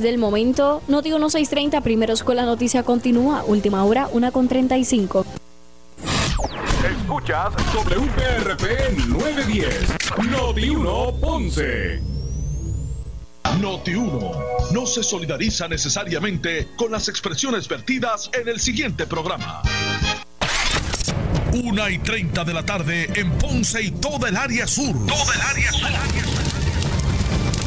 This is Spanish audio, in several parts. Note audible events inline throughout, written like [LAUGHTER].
del momento. Noti 1630, primero con la noticia continúa. Última hora, 1 con 35. Escuchas WPRP 910, Noti 1 Ponce. Noti 1 no se solidariza necesariamente con las expresiones vertidas en el siguiente programa. Una y 30 de la tarde en Ponce y toda el área sur. Toda el área sur.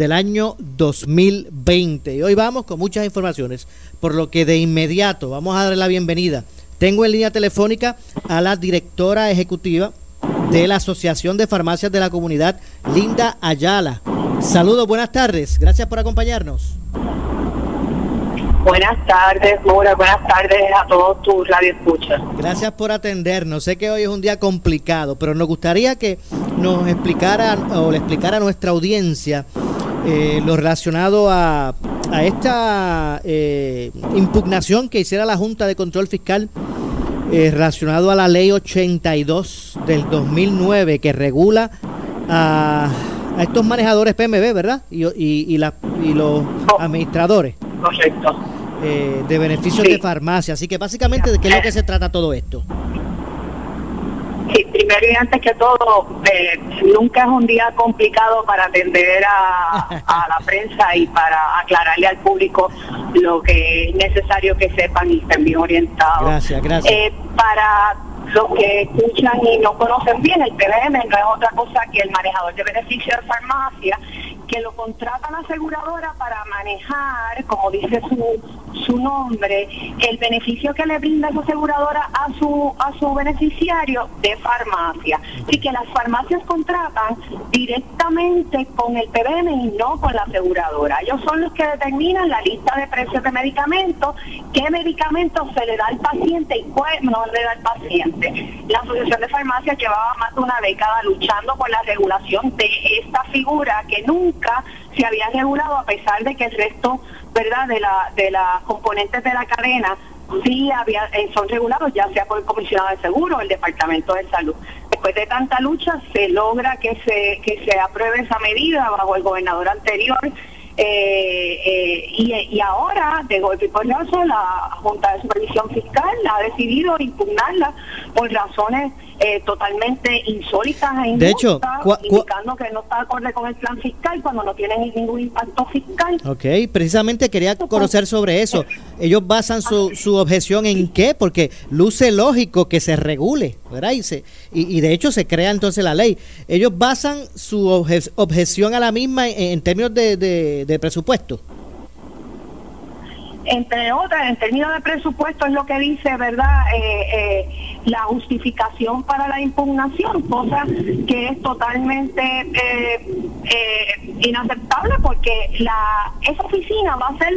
del año 2020. Y hoy vamos con muchas informaciones, por lo que de inmediato vamos a darle la bienvenida. Tengo en línea telefónica a la directora ejecutiva de la Asociación de Farmacias de la Comunidad, Linda Ayala. Saludos, buenas tardes. Gracias por acompañarnos. Buenas tardes, Mora. Buenas tardes a todos tus radioescuchas. Gracias por atendernos. Sé que hoy es un día complicado, pero nos gustaría que nos explicara o le explicara a nuestra audiencia eh, lo relacionado a, a esta eh, impugnación que hiciera la Junta de Control Fiscal eh, relacionado a la ley 82 del 2009 que regula a, a estos manejadores PMB, ¿verdad? Y, y, y, la, y los administradores. Correcto. Eh, de beneficios Sí. de farmacia. Así que básicamente, ¿de qué es lo que se trata todo esto? Primero y antes que todo, eh, nunca es un día complicado para atender a, a la [LAUGHS] prensa y para aclararle al público lo que es necesario que sepan y estén bien orientados. Gracias, gracias. Eh, para los que escuchan y no conocen bien, el PBM no es otra cosa que el manejador de beneficios de farmacia que lo contrata la aseguradora para manejar, como dice su, su nombre, el beneficio que le brinda esa aseguradora a su a su beneficiario de farmacia. Así que las farmacias contratan directamente con el PBM y no con la aseguradora. Ellos son los que determinan la lista de precios de medicamentos, qué medicamentos se le da al paciente y cuál no le da al paciente. La Asociación de Farmacias llevaba más de una década luchando por la regulación de esta figura que nunca se había regulado a pesar de que el resto, ¿verdad?, de la de las componentes de la cadena sí había eh, son regulados ya sea por el comisionado de seguro o el departamento de salud. Después de tanta lucha se logra que se que se apruebe esa medida bajo el gobernador anterior eh, eh, y, y ahora, de golpe y porrazo, la Junta de Supervisión Fiscal ha decidido impugnarla por razones eh, totalmente insólitas e De hecho, injustas, cua- cua- indicando que no está acorde con el plan fiscal cuando no tiene ni- ningún impacto fiscal. Ok, precisamente quería conocer sobre eso. Ellos basan su, su objeción en qué, porque luce lógico que se regule, ¿verdad? Y, se- y, y de hecho se crea entonces la ley. Ellos basan su obje- objeción a la misma en, en términos de, de- de presupuesto. Entre otras, en términos de presupuesto es lo que dice, ¿verdad? Eh, eh, la justificación para la impugnación, cosa que es totalmente eh, inaceptable porque la esa oficina va a ser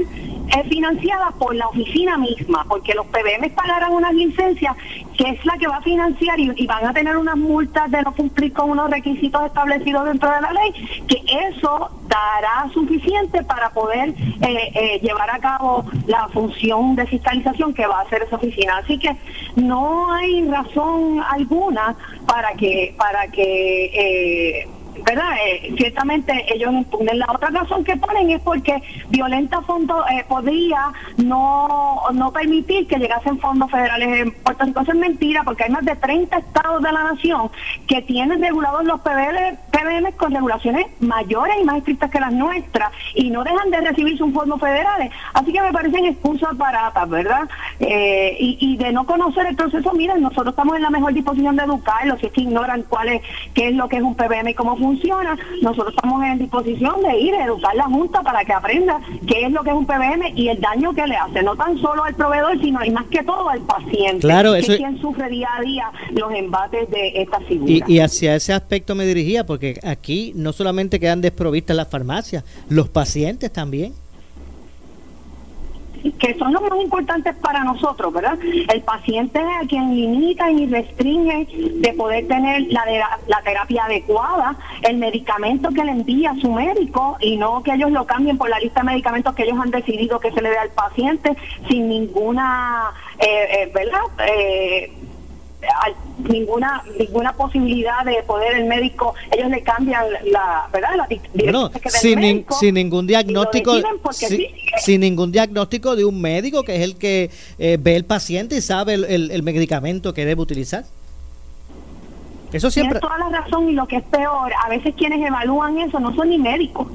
financiada por la oficina misma, porque los PBM pagarán unas licencias que es la que va a financiar y, van a tener unas multas de no cumplir con unos requisitos establecidos dentro de la ley, que eso dará suficiente para poder eh, eh, llevar a cabo la función de fiscalización que va a hacer esa oficina. Así que no hay razón alguna para que para que eh, ¿verdad? Eh, ciertamente ellos impugnen. La otra razón que ponen es porque Violenta Fondo eh, podría no, no permitir que llegasen fondos federales en Puerto Rico. Eso es mentira porque hay más de 30 estados de la nación que tienen regulados los PBM, PBM con regulaciones mayores y más estrictas que las nuestras y no dejan de recibir sus fondos federales. Así que me parecen excusas baratas, ¿verdad? Eh, y, y de no conocer el proceso, miren, nosotros estamos en la mejor disposición de educarlos, si es que ignoran cuál es, qué es lo que es un PBM y cómo funciona, nosotros estamos en disposición de ir a educar la Junta para que aprenda qué es lo que es un PBM y el daño que le hace, no tan solo al proveedor, sino y más que todo al paciente, Claro, que eso- es quien sufre día a día los embates de esta figura. Y, y hacia ese aspecto me dirigía, porque aquí no solamente quedan desprovistas las farmacias, los pacientes también. Que son los más importantes para nosotros, ¿verdad? El paciente es a quien limita y restringe de poder tener la, de- la terapia adecuada, el medicamento que le envía su médico y no que ellos lo cambien por la lista de medicamentos que ellos han decidido que se le dé al paciente sin ninguna, eh, eh, ¿verdad? Eh, al- ninguna ninguna posibilidad de poder el médico ellos le cambian la verdad la Bueno, sin, nin- sin ningún diagnóstico, si- sí, sin ningún diagnóstico de un médico que es el que eh, ve el paciente y sabe el, el- el medicamento que debe utilizar. Eso siempre. Tienes toda la razón y lo que es peor, a veces quienes evalúan eso no son ni médicos.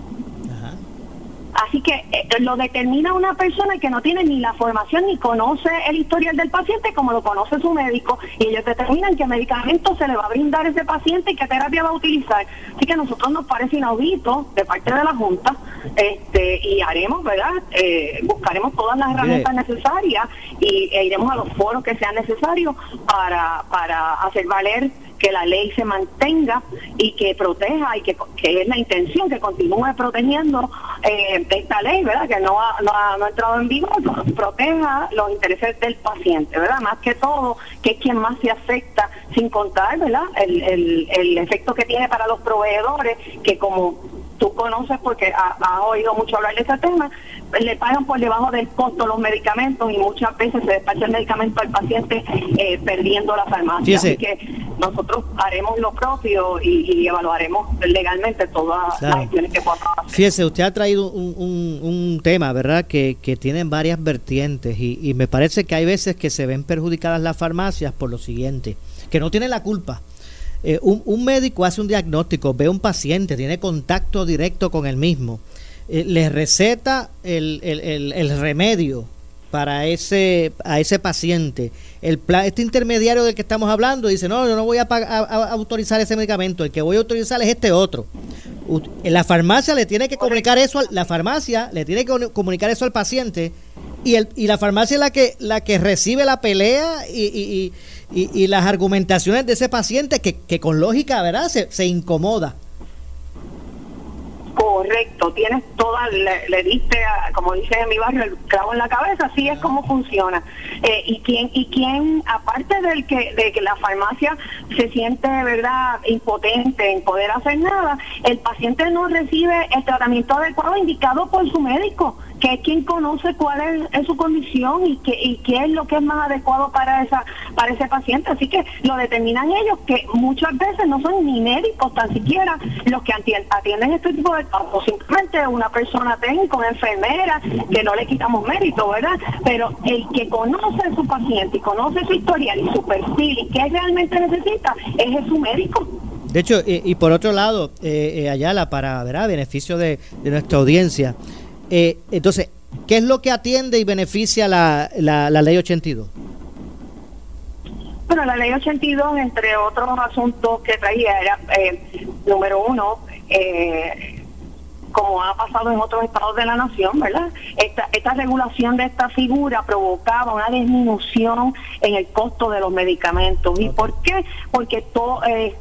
Así que eh, lo determina una persona que no tiene ni la formación ni conoce el historial del paciente como lo conoce su médico y ellos determinan qué medicamento se le va a brindar a ese paciente y qué terapia va a utilizar. Así que a nosotros nos parece inaudito de parte de la Junta este y haremos, ¿verdad? Eh, buscaremos todas las herramientas necesarias y e iremos a los foros que sean necesarios para, para hacer valer que la ley se mantenga y que proteja y que, que es la intención que continúe protegiendo eh, esta ley, ¿verdad? Que no ha, no, ha, no ha entrado en vigor, proteja los intereses del paciente, ¿verdad? Más que todo, que es quien más se afecta, sin contar, ¿verdad? El, el, el efecto que tiene para los proveedores, que como tú conoces porque ha- has oído mucho hablar de ese tema, le pagan por debajo del costo los medicamentos y muchas veces se despacha el medicamento al paciente eh, perdiendo la farmacia. Así que nosotros haremos lo propio y, y evaluaremos legalmente todas Claro. las gestiones que podamos hacer. Fíjese, usted ha traído un, un- un tema, ¿verdad?, que, que tienen varias vertientes y, y me parece que hay veces que se ven perjudicadas las farmacias por lo siguiente, que no tienen la culpa. Eh, un, un médico hace un diagnóstico, ve a un paciente, tiene contacto directo con el mismo, eh, le receta el, el- el- el remedio para ese a ese paciente. El pla- este intermediario del que estamos hablando dice, no, yo no voy a, a- a autorizar ese medicamento, el que voy a autorizar es este otro. U- La farmacia le tiene que comunicar eso, al- la farmacia le tiene que comu- comunicar eso al paciente y, el, y la farmacia es la que, la que recibe la pelea y, y- y- y- y las argumentaciones de ese paciente que, que con lógica, ¿verdad? Se, se incomoda. Correcto, tienes toda, le, le diste, como dice en mi barrio, el clavo en la cabeza, así es como funciona. Eh, y quién, y quién, aparte del que, de que la farmacia se siente, verdad, impotente en poder hacer nada, el paciente no recibe el tratamiento adecuado indicado por su médico, que es quien conoce cuál es, su condición y qué, y qué es lo que es más adecuado para esa, para ese paciente. Así que lo determinan ellos, que muchas veces no son ni médicos tan siquiera los que ati- atienden este tipo de casos, simplemente una persona técnica, una enfermera, que no le quitamos mérito, ¿verdad? Pero el que conoce a su paciente y conoce su historial y su perfil y qué realmente necesita, es su médico. De hecho, y, y por otro lado, eh, eh, Ayala, para ¿verdad? beneficio de nuestra audiencia, eh, entonces, ¿qué es lo que atiende y beneficia la, la, la ley 82? Bueno, la ley 82, entre otros asuntos que traía, era, eh, número uno, eh, como ha pasado en otros estados de la nación, ¿verdad? Esta, esta regulación de esta figura provocaba una disminución en el costo de los medicamentos. ¿Y por qué? Porque todo... Eh,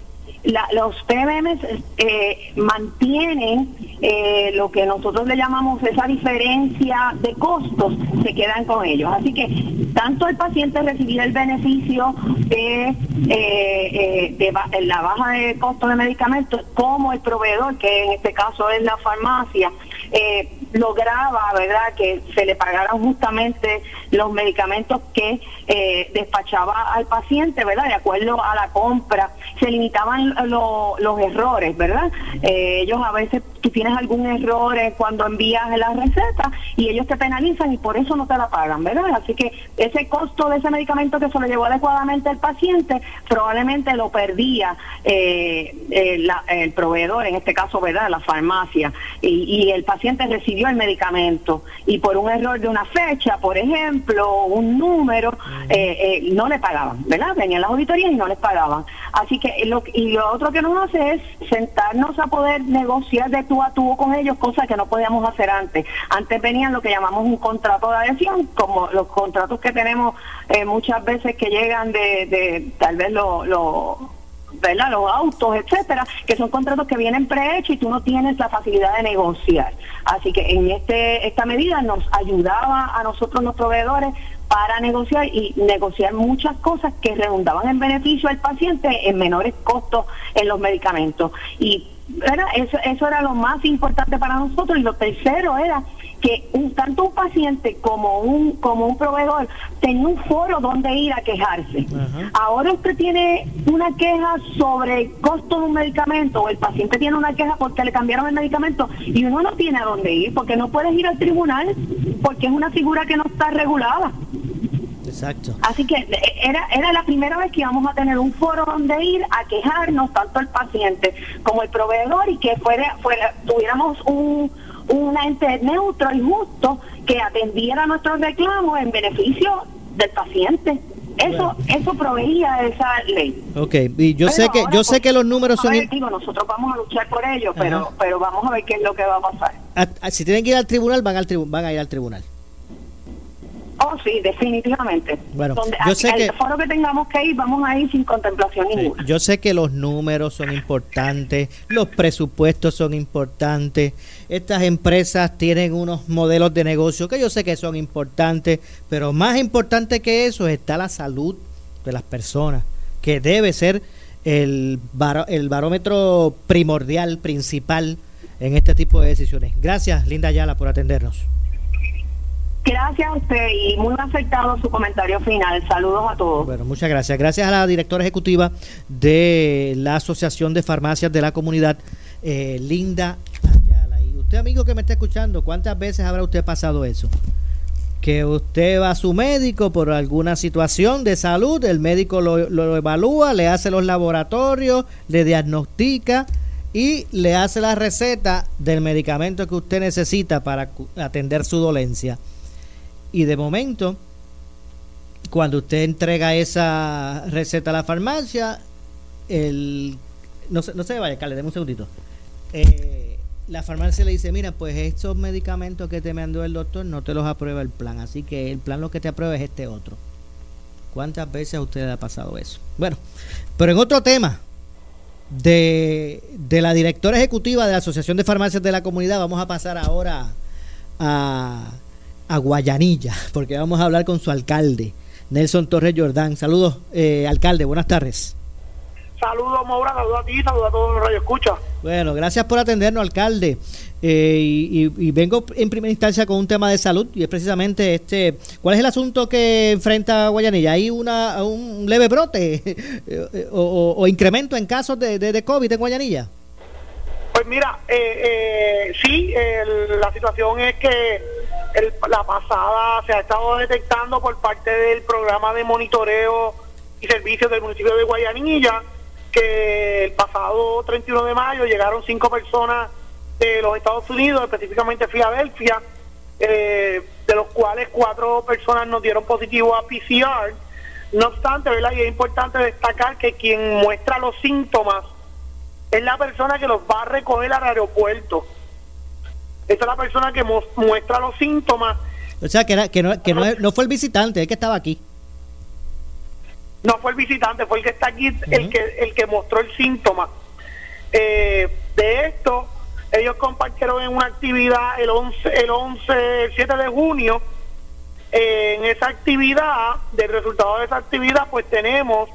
la- los PBM eh, mantienen eh, lo que nosotros le llamamos esa diferencia de costos, se quedan con ellos. Así que tanto el paciente recibirá el beneficio de, eh, eh, de ba- la baja de costo de medicamentos como el proveedor, que en este caso es la farmacia, eh, lograba, ¿verdad?, que se le pagaran justamente los medicamentos que eh, despachaba al paciente, ¿verdad?, de acuerdo a la compra. Se limitaban los errores, ¿verdad? Eh, ellos a veces, tú tienes algún error cuando envías la receta y ellos te penalizan y por eso no te la pagan, ¿verdad? Así que ese costo de ese medicamento que se lo llevó adecuadamente el paciente, probablemente lo perdía el proveedor, en este caso, ¿verdad?, la farmacia, y, y el paciente recibió el medicamento y por un error de una fecha, por ejemplo, un número, eh, eh, no le pagaban, ¿verdad? Venían las auditorías y no les pagaban. Así que lo, y lo otro que nos hace es sentarnos a poder negociar de tú a tú con ellos, cosas que no podíamos hacer antes. Antes venían lo que llamamos un contrato de adhesión, como los contratos que tenemos eh, muchas veces que llegan de, de tal vez lo, lo ¿verdad? los autos, etcétera, que son contratos que vienen prehechos y tú no tienes la facilidad de negociar. Así que en este esta medida nos ayudaba a nosotros los proveedores para negociar y negociar muchas cosas que redundaban en beneficio al paciente en menores costos en los medicamentos. Y Eso, eso era lo más importante para nosotros. Y lo tercero era que un, tanto un paciente como un como un proveedor tenía un foro donde ir a quejarse. Ahora usted tiene una queja sobre el costo de un medicamento o el paciente tiene una queja porque le cambiaron el medicamento y uno no tiene a dónde ir porque no puedes ir al tribunal porque es una figura que no está regulada. Exacto. Así que eh, era, era la primera vez que íbamos a tener un foro donde ir a quejarnos tanto el paciente como el proveedor y que fuera, fuera tuviéramos un un ente neutro y justo que atendiera nuestros reclamos en beneficio del paciente. Eso eso proveía esa ley. Ok, y yo sé que yo sé pues, que los números son digo, nosotros vamos a luchar por ello, pero pero vamos a ver qué es lo que va a pasar. si tienen que ir al tribunal, van al van a ir al tribunal. Oh, sí, definitivamente. Bueno, yo sé que el foro que tengamos que ir, vamos a ir sin contemplación ninguna. Yo sé que los números son importantes, los presupuestos son importantes, estas empresas tienen unos modelos de negocio que yo sé que son importantes, pero más importante que eso está la salud de las personas, que debe ser el, el barómetro primordial, principal en este tipo de decisiones. Gracias, Linda Ayala, por atendernos. Gracias a usted y muy aceptado su comentario final. Saludos a todos. Bueno, muchas gracias. Gracias a la directora ejecutiva de la Asociación de Farmacias de la Comunidad, eh, Linda Ayala. Y usted, amigo que me está escuchando, ¿cuántas veces habrá usted pasado eso? Que usted va a su médico por alguna situación de salud, el médico lo, lo evalúa, le hace los laboratorios, le diagnostica y le hace la receta del medicamento que usted necesita para atender su dolencia y de momento, cuando usted entrega esa receta a la farmacia, el no no se vaya, Carle, deme un segundito. Eh, la farmacia le dice, mira, pues estos medicamentos que te mandó el doctor no te los aprueba el plan, así que el plan lo que te aprueba es este otro. ¿Cuántas veces a usted le ha pasado eso? Bueno, pero en otro tema de, de la directora ejecutiva de la Asociación de Farmacias de la Comunidad, vamos a pasar ahora a a Guayanilla, porque vamos a hablar con su alcalde, Nelson Torres Jordán. Saludos, eh, alcalde, buenas tardes. Saludos, Maura, saludos a ti, saludos a todos los radio escucha. Bueno, gracias por atendernos, alcalde. Eh, y, vengo en primera instancia con un tema de salud y es precisamente este, ¿cuál es el asunto que enfrenta Guayanilla? ¿Hay una, un leve brote [LAUGHS] eh, o, incremento en casos de, de, COVID en Guayanilla? Pues mira, eh, sí, la situación es que la pasada se ha estado detectando por parte del programa de monitoreo y servicios del municipio de Guayanilla que el pasado 31 de mayo llegaron cinco personas de los Estados Unidos, específicamente Filadelfia, eh, de los cuales cuatro personas nos dieron positivo a PCR. No obstante, ¿verdad? Y es importante destacar que quien muestra los síntomas es la persona que los va a recoger al aeropuerto. Esta es la persona que muestra los síntomas. O sea, que, era, que, no, que no, fue el visitante, el que estaba aquí. No fue el visitante, fue el que está aquí, el, que, el que mostró el síntoma. Eh, de esto, ellos compartieron en una actividad el 11, el 11, el 7 de junio. Eh, en esa actividad, del resultado de esa actividad, pues tenemos,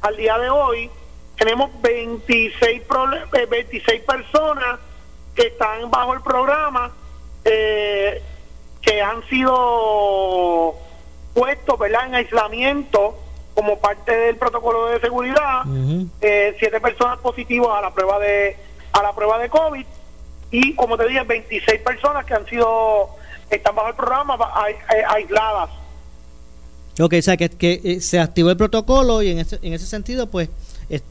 al día de hoy, tenemos 26, 26 eh, personas que están bajo el programa eh, que han sido puestos ¿verdad? en aislamiento como parte del protocolo de seguridad, eh, siete personas positivas a la prueba de a la prueba de COVID y como te dije 26 personas que han sido están bajo el programa eh, aisladas. Ok, o sea que, que se activó el protocolo y en ese, en ese sentido pues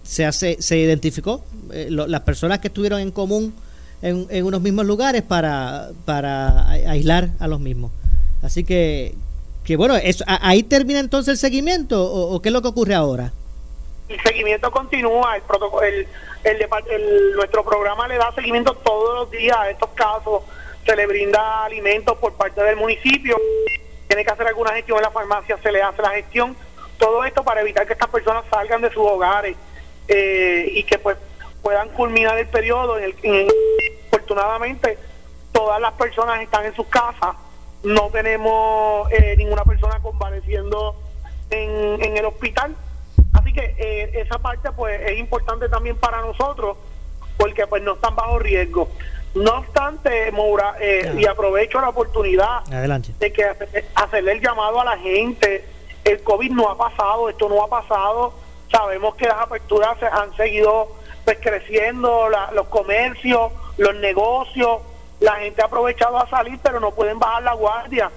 se hace se identificó las personas que estuvieron en común en, en unos mismos lugares para, para aislar a los mismos. Así que, que bueno, eso, ahí termina entonces el seguimiento o, qué es lo que ocurre ahora? El seguimiento continúa, el protocolo, el, el, nuestro programa le da seguimiento todos los días a estos casos, se le brinda alimentos por parte del municipio, tiene que hacer alguna gestión en la farmacia, se le hace la gestión, todo esto para evitar que estas personas salgan de sus hogares eh, y que pues puedan culminar el periodo. En el, afortunadamente, todas las personas están en sus casas. No tenemos eh, ninguna persona convaleciendo en, en el hospital. Así que eh, esa parte pues es importante también para nosotros porque pues no están bajo riesgo. No obstante, Moura, eh, y aprovecho la oportunidad de que hacerle el llamado a la gente. El COVID no ha pasado, esto no ha pasado. Sabemos que las aperturas se han seguido pues creciendo los comercios, los negocios, la gente ha aprovechado a salir, pero no pueden bajar la guardia.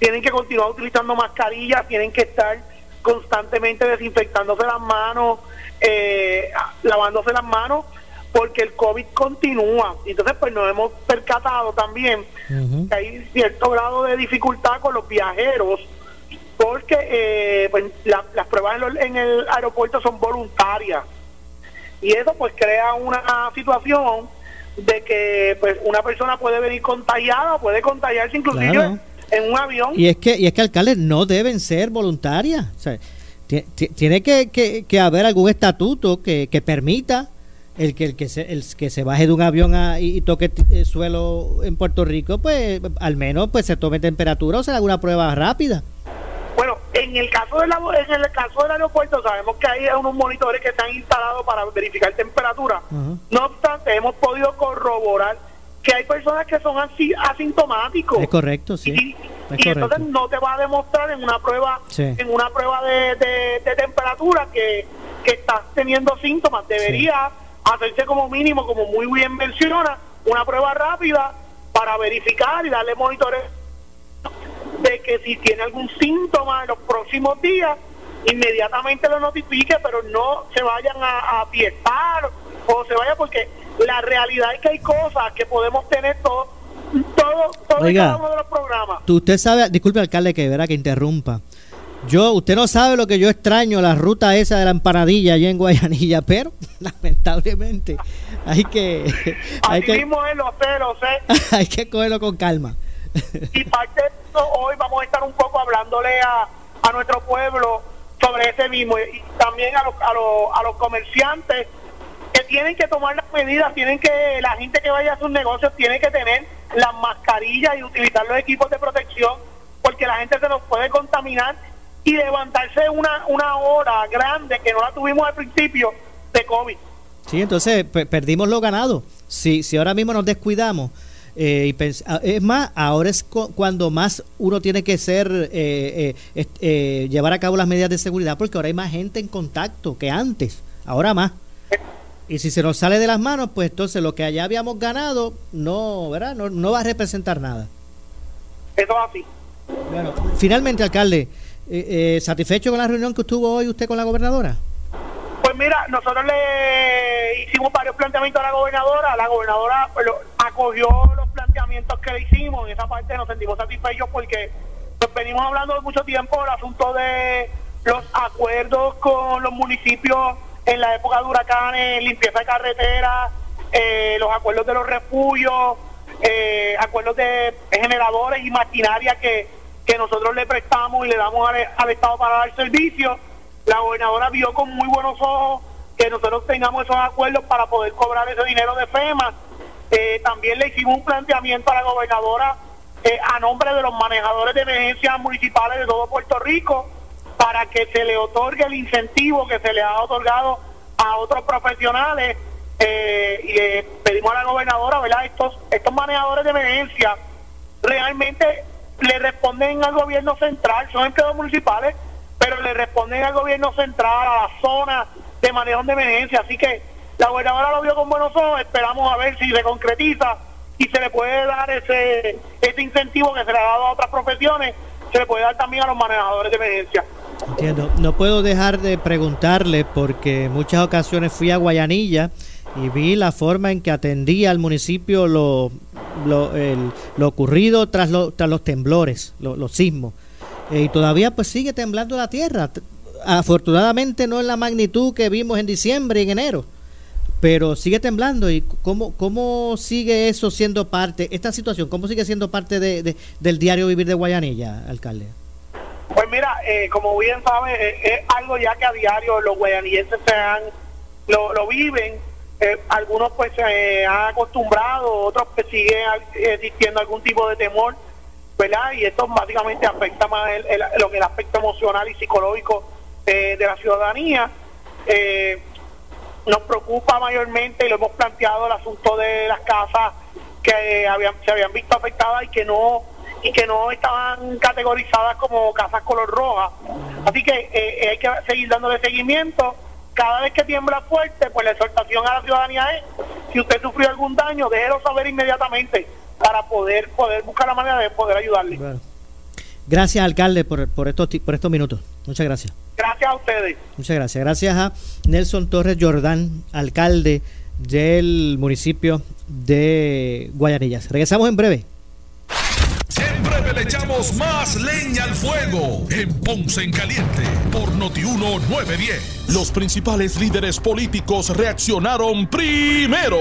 Tienen que continuar utilizando mascarillas, tienen que estar constantemente desinfectándose las manos, eh, lavándose las manos, porque el COVID continúa. Entonces, pues nos hemos percatado también que hay cierto grado de dificultad con los viajeros, porque eh, pues, las pruebas en el aeropuerto son voluntarias y eso pues crea una situación de que pues una persona puede venir contagiada, puede contagiarse inclusive en un avión. Y es que y es que alcaldes no deben ser voluntarias, tiene que, que, haber algún estatuto que, que permita el que el que se, el que se baje de un avión y, toque el suelo en Puerto Rico, pues al menos pues se tome temperatura o se haga una prueba rápida. En el caso del en el caso del aeropuerto sabemos que hay unos monitores que están instalados para verificar temperatura. No obstante, hemos podido corroborar que hay personas que son así asintomáticos. Es correcto, sí. Y, entonces no te va a demostrar en una prueba en una prueba de, temperatura que, que estás teniendo síntomas. Debería hacerse como mínimo, como muy bien menciona, una prueba rápida para verificar y darle monitores de que si tiene algún síntoma en los próximos días, inmediatamente lo notifique, pero no se vayan a, a fiestar o se vaya porque la realidad es que hay cosas que podemos tener todo, todo, todo cada uno de los programas. Usted sabe, disculpe alcalde que verá que interrumpa. Yo, usted no sabe lo que yo extraño, la ruta esa de la empanadilla allá en Guayanilla, pero [LAUGHS] lamentablemente hay que... [LAUGHS] Hay que, mismo es, lo sé, lo sé. hay que cogerlo con calma. Y parte de eso hoy vamos a estar un poco hablándole a, a nuestro pueblo sobre ese mismo y también a los, a los, a los comerciantes que tienen que tomar las medidas, tienen que, la gente que vaya a sus negocios tiene que tener las mascarillas y utilizar los equipos de protección porque la gente se nos puede contaminar y levantarse una, una hora grande que no la tuvimos al principio de COVID. Sí, entonces perdimos lo ganado. Si, si ahora mismo nos descuidamos, eh, y ah, es más, ahora es cuando más uno tiene que ser, eh, eh, llevar a cabo las medidas de seguridad, porque ahora hay más gente en contacto que antes, ahora más. Y si se nos sale de las manos, pues entonces lo que allá habíamos ganado no, ¿verdad? No, va a representar nada. Eso es así. Bueno, finalmente, alcalde, ¿satisfecho con la reunión que estuvo hoy usted con la gobernadora? Pues mira, nosotros le hicimos varios planteamientos a la gobernadora. La gobernadora pues, acogió los planteamientos que le hicimos. En esa parte nos sentimos satisfechos porque pues, venimos hablando mucho tiempo del asunto de los acuerdos con los municipios en la época de huracanes, limpieza de carreteras, eh, los acuerdos de los refugios, eh, acuerdos de generadores y maquinaria que, que nosotros le prestamos y le damos al, al Estado para dar servicio la gobernadora vio con muy buenos ojos que nosotros tengamos esos acuerdos para poder cobrar ese dinero de FEMA. Eh, también le hicimos un planteamiento a la gobernadora eh, a nombre de los manejadores de emergencias municipales de todo Puerto Rico para que se le otorgue el incentivo que se le ha otorgado a otros profesionales eh, y pedimos a la gobernadora, ¿verdad? Estos, estos manejadores de emergencia realmente le responden al gobierno central, son empleados municipales, pero le responden al gobierno central, a la zona de manejo de emergencia. Así que la gobernadora lo vio con buenos ojos, esperamos a ver si se concretiza y se le puede dar ese, ese incentivo que se le ha dado a otras profesiones, se le puede dar también a los manejadores de emergencia. Entiendo. No puedo dejar de preguntarle porque muchas ocasiones fui a Guayanilla y vi la forma en que atendía al municipio lo, lo, el- lo ocurrido tras, lo- tras los temblores, lo- los sismos. Eh, y todavía pues sigue temblando la tierra. Afortunadamente no en la magnitud que vimos en diciembre y en enero, pero sigue temblando. ¿Y cómo, cómo sigue eso siendo parte, esta situación, cómo sigue siendo parte de, de- del diario vivir de Guayanilla, alcalde? Pues mira, eh, como bien sabe, eh, es algo ya que a diario los guayanillenses se han, lo, lo viven. Eh, algunos pues se han acostumbrado, otros pues siguen eh, existiendo algún tipo de temor, ¿verdad? Y esto básicamente afecta más el, el- aspecto emocional y psicológico de la ciudadanía. Eh, nos preocupa mayormente y lo hemos planteado el asunto de las casas que habían, se habían visto afectadas y que no y que no estaban categorizadas como casas color roja. Así que eh, hay que seguir dándole seguimiento. Cada vez que tiembla fuerte, pues la exhortación a la ciudadanía es, si usted sufrió algún daño, déjelo saber inmediatamente para poder poder buscar la manera de poder ayudarle. Gracias, alcalde, por, por, estos, por estos minutos. Muchas gracias. Gracias a ustedes. Muchas gracias. Gracias a Nelson Torres Jordán, alcalde del municipio de Guayanillas. Regresamos en breve. En breve le echamos más leña al fuego en Ponce en Caliente por Notiuno 910. Los principales líderes políticos reaccionaron primero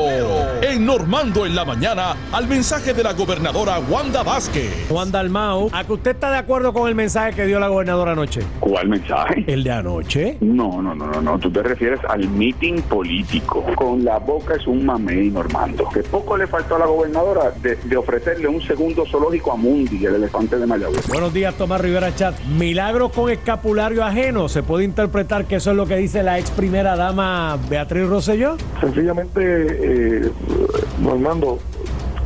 en Normando en la mañana al mensaje de la gobernadora Wanda Vázquez. Juan Dalmau, ¿a que usted está de acuerdo con el mensaje que dio la gobernadora anoche? ¿Cuál mensaje? ¿El de anoche? No, no, no, no, no. Tú te refieres al meeting político. Con la boca es un mamey, Normando. Que poco le faltó a la gobernadora de, de ofrecerle un segundo zoológico a Mundi, el elefante de Mayagüez. Buenos días, Tomás Rivera Chat. Milagro con escapulario ajeno. ¿Se puede interpretar que eso es lo que dice la ex primera dama Beatriz Rosselló? Sencillamente, eh, Normando,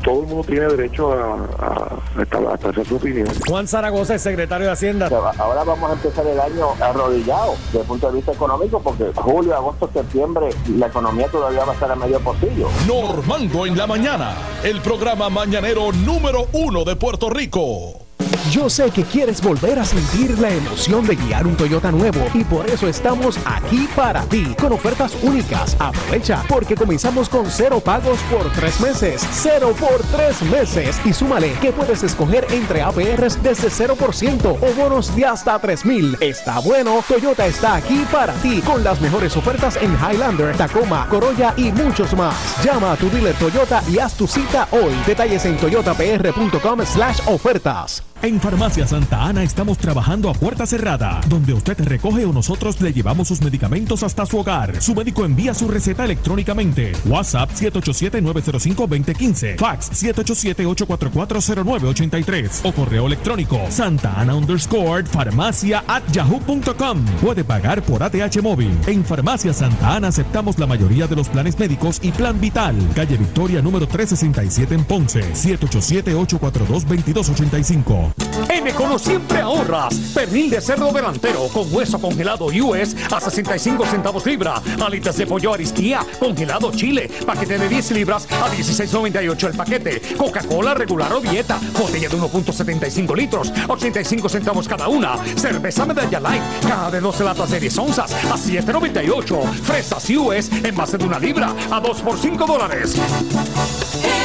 todo el mundo tiene derecho a, a, a expresar su opinión. Juan Zaragoza, el secretario de Hacienda. Ahora vamos a empezar el año arrodillado desde el punto de vista económico porque julio, agosto, septiembre la economía todavía va a estar a medio pocillo. Normando en la mañana, el programa mañanero número uno de Puerto Rico. Yo sé que quieres volver a sentir la emoción de guiar un Toyota nuevo y por eso estamos aquí para ti con ofertas únicas. Aprovecha porque comenzamos con cero pagos por tres meses. Cero por tres meses. Y súmale que puedes escoger entre APRs desde 0% o bonos de hasta 3000. Está bueno, Toyota está aquí para ti con las mejores ofertas en Highlander, Tacoma, Corolla y muchos más. Llama a tu dealer Toyota y haz tu cita hoy. Detalles en toyotapr.com slash ofertas. En Farmacia Santa Ana estamos trabajando a puerta cerrada, donde usted recoge o nosotros le llevamos sus medicamentos hasta su hogar. Su médico envía su receta electrónicamente. WhatsApp 787-905-2015. Fax 787-844-0983. O correo electrónico Santa Ana underscore farmacia at yahoo.com. Puede pagar por ATH móvil. En Farmacia Santa Ana aceptamos la mayoría de los planes médicos y plan vital. Calle Victoria número 367 en Ponce. 787-842-2285. En Econo siempre ahorras. Pernil de cerdo delantero con hueso congelado US a 65 centavos libra. Alitas de pollo aristía congelado Chile. Paquete de 10 libras a 16.98 el paquete. Coca-Cola regular o dieta. Botella de 1.75 litros. 85 centavos cada una. Cerveza Medalla Light. Caja de 12 latas de 10 onzas a 7.98. Fresas US en base de una libra a 2 por 5 dólares.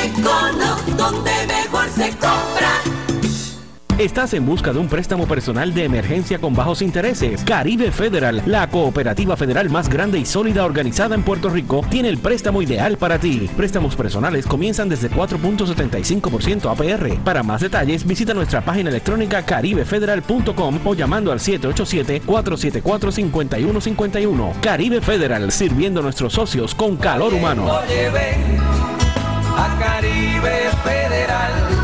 Econo, donde mejor se compra. ¿Estás en busca de un préstamo personal de emergencia con bajos intereses? Caribe Federal, la cooperativa federal más grande y sólida organizada en Puerto Rico, tiene el préstamo ideal para ti. Préstamos personales comienzan desde 4.75% APR. Para más detalles, visita nuestra página electrónica caribefederal.com o llamando al 787-474-5151. Caribe Federal, sirviendo a nuestros socios con calor humano. A Caribe Federal.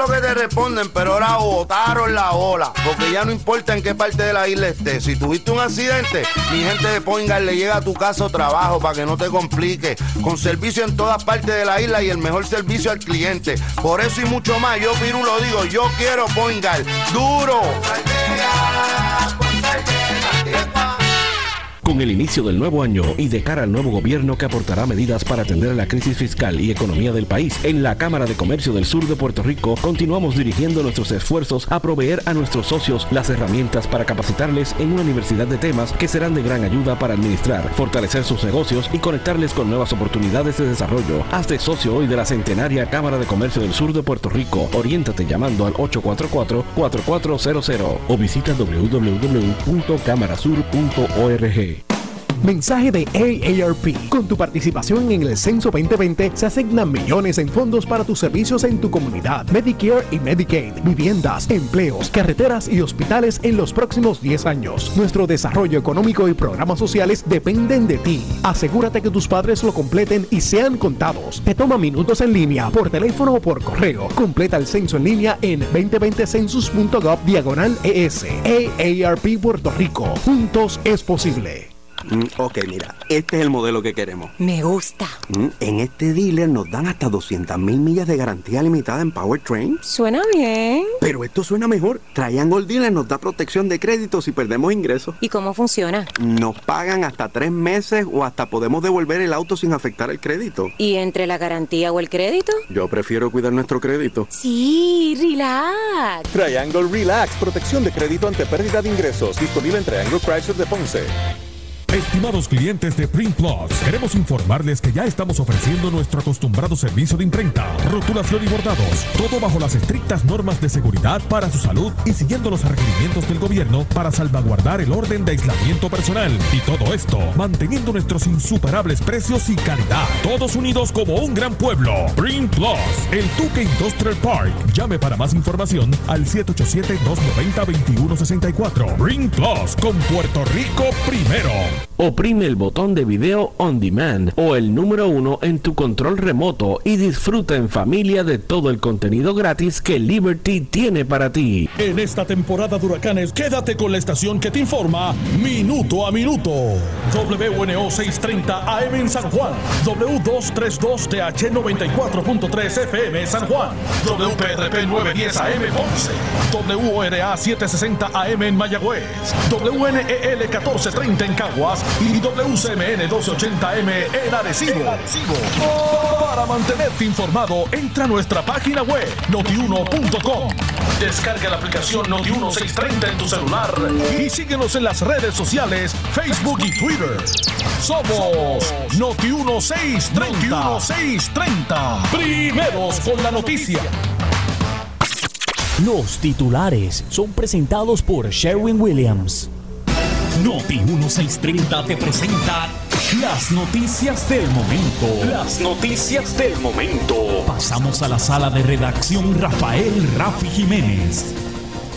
Lo que te responden, pero ahora botaron la ola. Porque ya no importa en qué parte de la isla estés. Si tuviste un accidente, mi gente de Poingal le llega a tu casa o trabajo para que no te complique. Con servicio en todas partes de la isla y el mejor servicio al cliente. Por eso y mucho más, yo Piru lo digo, yo quiero Poingal. ¡Duro! Con el inicio del nuevo año y de cara al nuevo gobierno que aportará medidas para atender la crisis fiscal y economía del país, en la Cámara de Comercio del Sur de Puerto Rico continuamos dirigiendo nuestros esfuerzos a proveer a nuestros socios las herramientas para capacitarles en una diversidad de temas que serán de gran ayuda para administrar, fortalecer sus negocios y conectarles con nuevas oportunidades de desarrollo. Hazte socio hoy de la centenaria Cámara de Comercio del Sur de Puerto Rico. Oriéntate llamando al 844-4400 o visita www.camarasur.org. Mensaje de AARP. Con tu participación en el Censo 2020 se asignan millones en fondos para tus servicios en tu comunidad. Medicare y Medicaid, viviendas, empleos, carreteras y hospitales en los próximos 10 años. Nuestro desarrollo económico y programas sociales dependen de ti. Asegúrate que tus padres lo completen y sean contados. Te toma minutos en línea, por teléfono o por correo. Completa el censo en línea en 2020census.gov diagonal ES. AARP Puerto Rico. Juntos es posible. Mm, ok, mira, este es el modelo que queremos. Me gusta. Mm, en este dealer nos dan hasta 200 mil millas de garantía limitada en Powertrain. Suena bien. Pero esto suena mejor. Triangle Dealer nos da protección de crédito si perdemos ingresos. ¿Y cómo funciona? Nos pagan hasta tres meses o hasta podemos devolver el auto sin afectar el crédito. ¿Y entre la garantía o el crédito? Yo prefiero cuidar nuestro crédito. Sí, relax. Triangle Relax, protección de crédito ante pérdida de ingresos. Disponible en Triangle Chrysler de Ponce. Estimados clientes de Print Plus, queremos informarles que ya estamos ofreciendo nuestro acostumbrado servicio de imprenta, rotulación y bordados, todo bajo las estrictas normas de seguridad para su salud y siguiendo los requerimientos del gobierno para salvaguardar el orden de aislamiento personal. Y todo esto manteniendo nuestros insuperables precios y calidad. Todos unidos como un gran pueblo. Print Plus, el Tuque Industrial Park. Llame para más información al 787-290-2164. Print Plus con Puerto Rico primero. Oprime el botón de video on demand o el número uno en tu control remoto y disfruta en familia de todo el contenido gratis que Liberty tiene para ti. En esta temporada de huracanes, quédate con la estación que te informa minuto a minuto. WNO 630 AM en San Juan, W232TH 94.3 FM San Juan, WPRP 910 AM Ponce, WORA 760 AM en Mayagüez, WNEL 1430 en Y WCMN 1280M en Arecibo. Para mantenerte informado, entra a nuestra página web notiuno.com. Descarga la aplicación Noti1630 en tu celular y síguenos en las redes sociales, Facebook y Twitter. Somos Noti1630. Noti1630. Primeros con la noticia. Los titulares son presentados por Sherwin Williams. Noti 1630 te presenta las noticias del momento. Las noticias del momento. Pasamos a la sala de redacción Rafael Rafi Jiménez.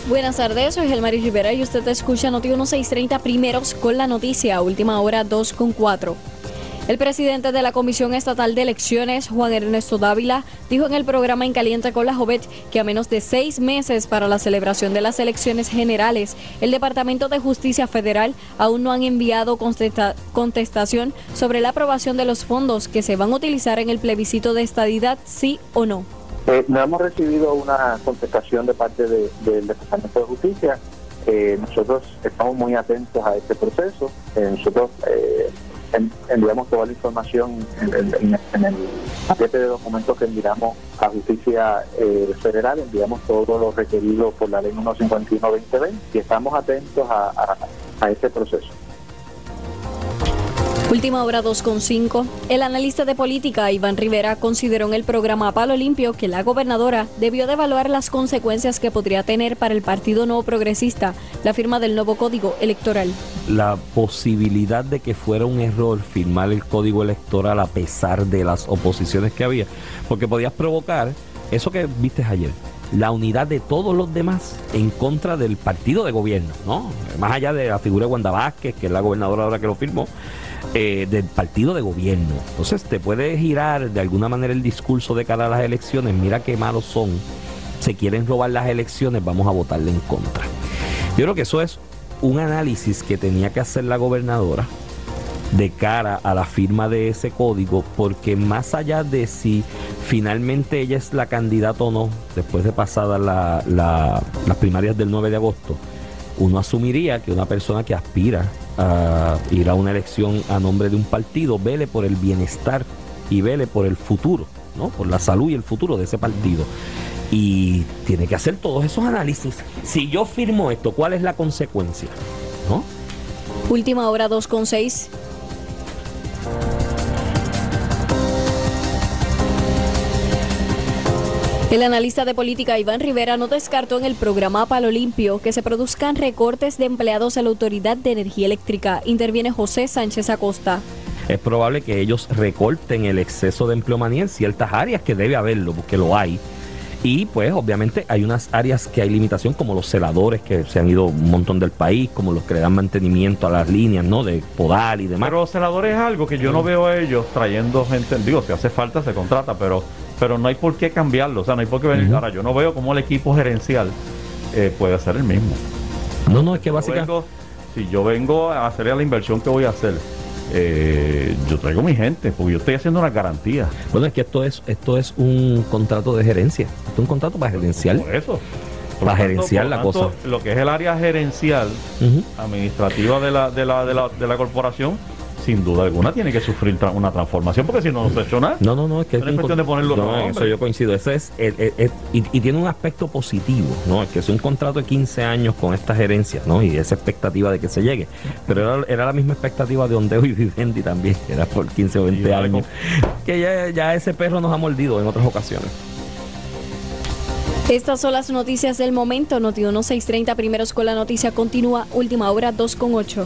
Buenas tardes, soy Gelmari Rivera y usted escucha Noti 1630 primeros con la noticia, última hora 2 con 4. El presidente de la Comisión Estatal de Elecciones, Juan Ernesto Dávila, dijo en el programa En Caliente con la Jovet que a menos de seis meses para la celebración de las elecciones generales, el Departamento de Justicia Federal aún no han enviado contesta contestación sobre la aprobación de los fondos que se van a utilizar en el plebiscito de estadidad, sí o no. Eh, no hemos recibido una contestación de parte de- del Departamento de Justicia. Eh, nosotros estamos muy atentos a este proceso. Eh, nosotros eh, enviamos toda la información en el, paquete de documentos que enviamos a Justicia eh, Federal, enviamos todo lo requerido por la ley 151-2020 y estamos atentos a, a, a este proceso. Última hora 2.5. El analista de política Iván Rivera consideró en el programa Palo Limpio que la gobernadora debió de evaluar las consecuencias que podría tener para el Partido Nuevo Progresista la firma del nuevo código electoral. la posibilidad de que fuera un error firmar el código electoral a pesar de las oposiciones que había, porque podías provocar eso que viste ayer, la unidad de todos los demás en contra del partido de gobierno, ¿no? Más allá de la figura de Wanda Vázquez, que es la gobernadora ahora que lo firmó, eh, del partido de gobierno. Entonces te puede girar de alguna manera el discurso de cara a las elecciones, mira qué malos son, se quieren robar las elecciones, vamos a votarle en contra. Yo creo que eso es un análisis que tenía que hacer la gobernadora de cara a la firma de ese código, porque más allá de si finalmente ella es la candidata o no, después de pasadas la- la- las primarias del 9 de agosto, uno asumiría que una persona que aspira a ir a una elección a nombre de un partido, vele por el bienestar y vele por el futuro, ¿no? por la salud y el futuro de ese partido. Y tiene que hacer todos esos análisis. Si yo firmo esto, ¿cuál es la consecuencia? ¿No? Última hora 2.6. El analista de política Iván Rivera no descartó en el programa Palo Limpio que se produzcan recortes de empleados en la Autoridad de Energía Eléctrica. Interviene José Sánchez Acosta. es probable que ellos recorten el exceso de empleomanía en ciertas áreas que debe haberlo, porque lo hay. Y pues obviamente hay unas áreas que hay limitación, como los celadores que se han ido un montón del país, como los que le dan mantenimiento a las líneas, ¿no? De podar y demás. Pero los celadores es algo que yo no veo a ellos trayendo gente, digo, si hace falta se contrata, pero pero no hay por qué cambiarlo, o sea, no hay por qué venir. Ahora, yo no veo cómo el equipo gerencial eh, puede hacer el mismo. No, no, es que básicamente... si yo vengo a hacer la inversión que voy a hacer, eh, yo traigo mi gente, porque yo estoy haciendo una garantía. Bueno, es que esto es esto es un contrato de gerencia. Esto es un contrato para gerenciar. Por eso. Para gerenciar la cosa. Lo que es el área gerencial administrativa de la, de la, de la, de la corporación, sin duda alguna tiene que sufrir tra- una transformación, porque si no, no se ha hecho nada. No, no, no, es que No es cuestión de con- ponerlo no, en eso yo coincido. Ese es el- el- el- y, y tiene un aspecto positivo, ¿no? Es que es un contrato de 15 años con esta gerencia, ¿no? Y esa expectativa de que se llegue. Pero era, era la misma expectativa de Ondeo y Vivendi también, que [LAUGHS] era por 15 o 20 años. Que ya, ya ese perro nos ha mordido en otras ocasiones. Estas son las noticias del momento. Noti 1630 primeros con la noticia continúa. Última hora 2.8.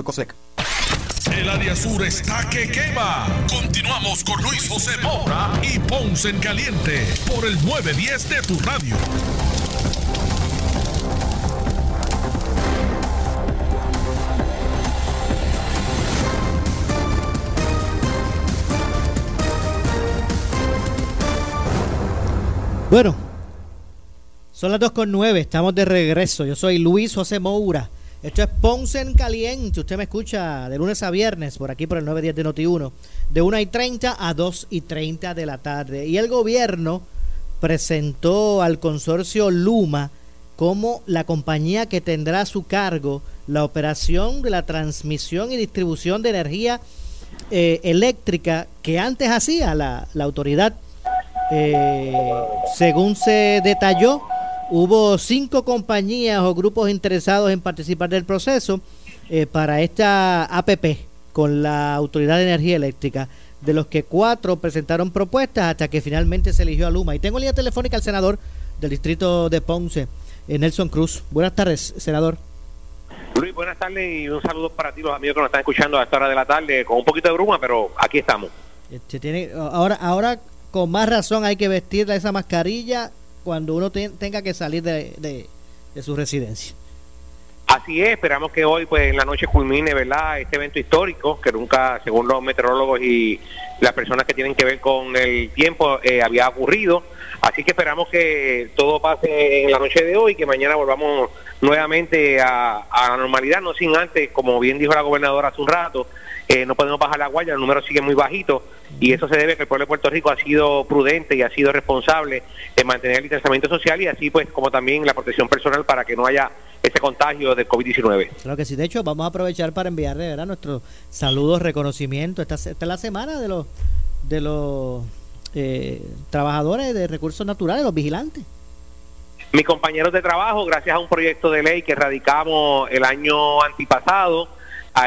COSEC. El área sur está que quema. Continuamos con Luis José Moura y Ponce en Caliente por el 910 de tu radio. Bueno, son las 2 con 9, estamos de regreso. Yo soy Luis José Moura. Esto es Ponce en Caliente. Usted me escucha de lunes a viernes por aquí por el 910 de Noti1, de 1 y 30 a 2 y 30 de la tarde. Y el gobierno presentó al consorcio Luma como la compañía que tendrá a su cargo la operación de la transmisión y distribución de energía eh, eléctrica que antes hacía la, autoridad, eh, según se detalló hubo cinco compañías o grupos interesados en participar del proceso eh, para esta APP con la Autoridad de Energía Eléctrica, de los que cuatro presentaron propuestas hasta que finalmente se eligió a Luma. Y tengo línea telefónica al senador del distrito de Ponce, eh, Nelson Cruz. Buenas tardes, senador. Luis, buenas tardes y un saludo para ti, los amigos que nos están escuchando a esta hora de la tarde, con un poquito de bruma, pero aquí estamos. Este, tiene, ahora, ahora con más razón hay que vestir esa mascarilla cuando uno te- tenga que salir de, de- su residencia. Así es, esperamos que hoy pues en la noche culmine, ¿verdad? Este evento histórico que nunca, según los meteorólogos y las personas que tienen que ver con el tiempo, eh, había ocurrido. Así que esperamos que todo pase en la noche de hoy, que mañana volvamos nuevamente a, a la normalidad, no sin antes, como bien dijo la gobernadora hace un rato, eh, no podemos bajar la guardia, los números siguen muy bajitos y eso se debe a que el pueblo de Puerto Rico ha sido prudente y ha sido responsable de mantener el distanciamiento social y así pues como también la protección personal para que no haya ese contagio del COVID-19. Claro que sí. De hecho, vamos a aprovechar para enviarle ¿verdad? nuestros saludos, reconocimiento. Esta, esta es la semana de los de los eh, trabajadores de recursos naturales, los vigilantes. Mis compañeros de trabajo, gracias a un proyecto de ley que radicamos el año antipasado,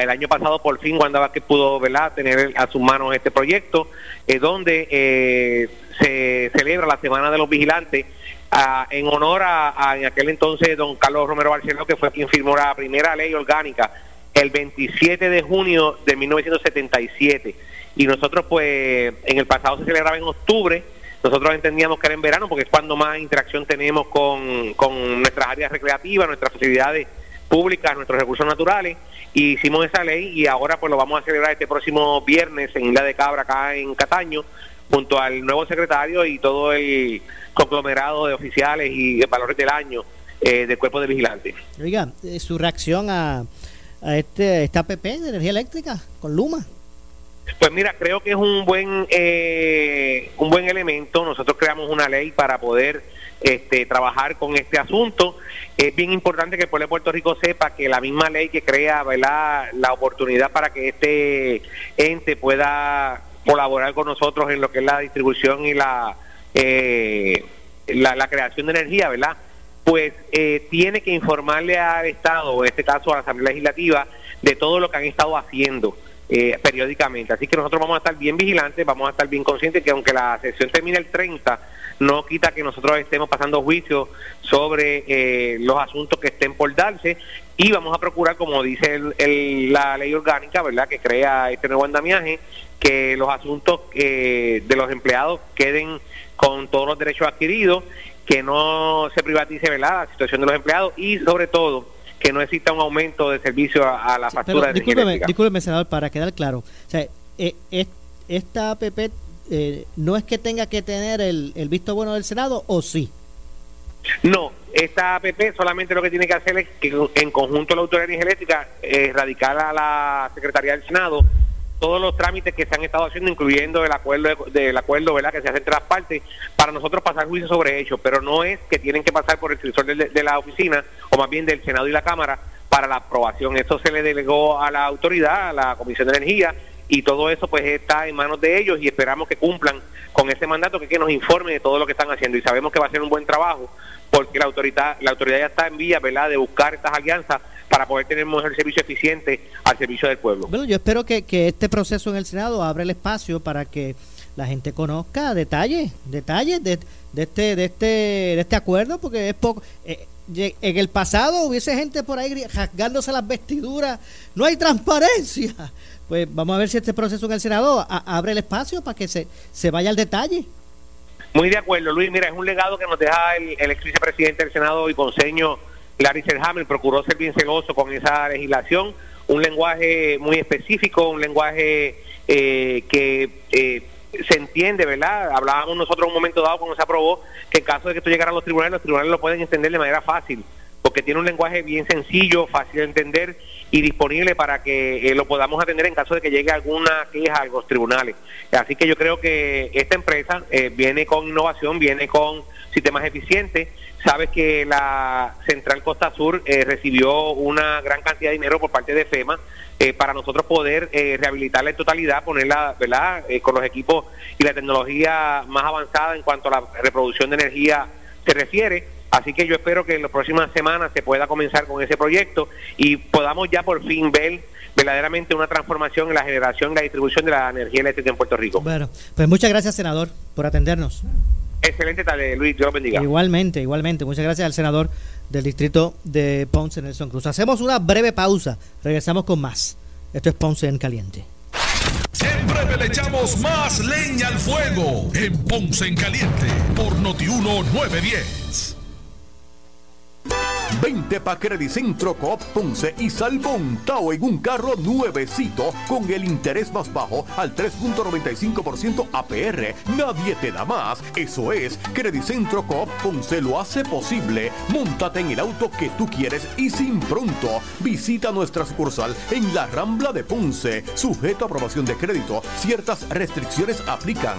el año pasado por fin Wanda Vázquez pudo ¿verdad? tener a sus manos este proyecto, eh, donde eh, se celebra la Semana de los Vigilantes ah, en honor a, en aquel entonces don Carlos Romero Barceló, que fue quien firmó la primera ley orgánica el 27 de junio de 1977. Y nosotros pues en el pasado se celebraba en octubre, nosotros entendíamos que era en verano porque es cuando más interacción tenemos con, con nuestras áreas recreativas, nuestras facilidades públicas, nuestros recursos naturales, y hicimos esa ley y ahora pues lo vamos a celebrar este próximo viernes en Isla de Cabra, acá en Cataño, junto al nuevo secretario y todo el conglomerado de oficiales y de valores del año eh, del cuerpo de vigilantes. Oiga, eh, su reacción a, a este esta APP de energía eléctrica con Luma. Pues mira, creo que es un buen eh, un buen elemento. Nosotros creamos una ley para poder este, trabajar con este asunto. Es bien importante que el pueblo de Puerto Rico sepa que la misma ley que crea ¿verdad? la oportunidad para que este ente pueda colaborar con nosotros en lo que es la distribución y la eh, la, creación de energía, ¿verdad? Pues eh, tiene que informarle al Estado, en este caso a la Asamblea Legislativa, de todo lo que han estado haciendo eh, periódicamente. Así que nosotros vamos a estar bien vigilantes, vamos a estar bien conscientes que aunque la sesión termine el 30, no quita que nosotros estemos pasando juicio sobre eh, los asuntos que estén por darse y vamos a procurar, como dice el- el- la ley orgánica, ¿verdad?, que crea este nuevo andamiaje, que los asuntos eh, de los empleados queden con todos los derechos adquiridos, que no se privatice, ¿verdad?, la situación de los empleados y, sobre todo, que no exista un aumento de servicio a, a la factura Pero discúlpeme, discúlpeme, senador, para quedar claro. O sea, eh, es- esta APP eh, no es que tenga que tener el, el visto bueno del Senado, o sí. No, esta APP solamente lo que tiene que hacer es que en conjunto la Autoridad de Energía Eléctrica eh, radicar a la Secretaría del Senado todos los trámites que se han estado haciendo, incluyendo el acuerdo de- del acuerdo ¿verdad? que se hace entre las partes, para nosotros pasar juicio sobre ellos, pero no es que tienen que pasar por el supervisor de, la oficina, o más bien del Senado y la Cámara, para la aprobación. Eso se le delegó a la autoridad, a la Comisión de Energía, y todo eso pues está en manos de ellos y esperamos que cumplan con ese mandato que, que nos informe de todo lo que están haciendo y sabemos que va a ser un buen trabajo porque la autoridad la autoridad ya está en vía verdad de buscar estas alianzas para poder tener un mejor servicio eficiente al servicio del pueblo Bueno, yo espero que, que este proceso en el Senado abra el espacio para que la gente conozca detalles, detalles de, de este, de este, de este acuerdo, porque es poco. eh, en el pasado hubiese gente por ahí rasgándose las vestiduras, no hay transparencia. Pues vamos a ver si este proceso en el Senado a- abre el espacio para que se, se vaya al detalle. Muy de acuerdo, Luis. Mira, es un legado que nos deja el, el ex vicepresidente del Senado y conseño Larry Selhammer. Procuró ser bien celoso con esa legislación. Un lenguaje muy específico, un lenguaje eh, que eh, se entiende, ¿verdad? Hablábamos nosotros en un momento dado cuando se aprobó que en caso de que esto llegara a los tribunales, los tribunales lo pueden entender de manera fácil, porque tiene un lenguaje bien sencillo, fácil de entender y disponible para que eh, lo podamos atender en caso de que llegue alguna queja a los tribunales. Así que yo creo que esta empresa eh, viene con innovación, viene con sistemas eficientes. Sabes que la Central Costa Sur eh, recibió una gran cantidad de dinero por parte de FEMA eh, para nosotros poder eh, rehabilitarla en totalidad, ponerla, ¿verdad?, Eh, con los equipos y la tecnología más avanzada en cuanto a la reproducción de energía se refiere. Así que yo espero que en las próximas semanas se pueda comenzar con ese proyecto y podamos ya por fin ver verdaderamente una transformación en la generación y la distribución de la energía eléctrica en Puerto Rico. Bueno, pues muchas gracias, senador, por atendernos. Excelente tarde, Luis. Dios lo bendiga. Igualmente, igualmente. Muchas gracias al senador del distrito de Ponce, Nelson Cruz. Hacemos una breve pausa. Regresamos con más. Esto es Ponce en Caliente. Siempre le echamos más leña al fuego en Ponce en Caliente por Notiuno 910. Vente pa' Credicentro Coop Ponce y sal montado en un carro nuevecito con el interés más bajo al 3.95% APR. Nadie te da más. Eso es, Credicentro Coop Ponce lo hace posible. Móntate en el auto que tú quieres y sin pronto. Visita nuestra sucursal en la Rambla de Ponce. Sujeto a aprobación de crédito. Ciertas restricciones aplican.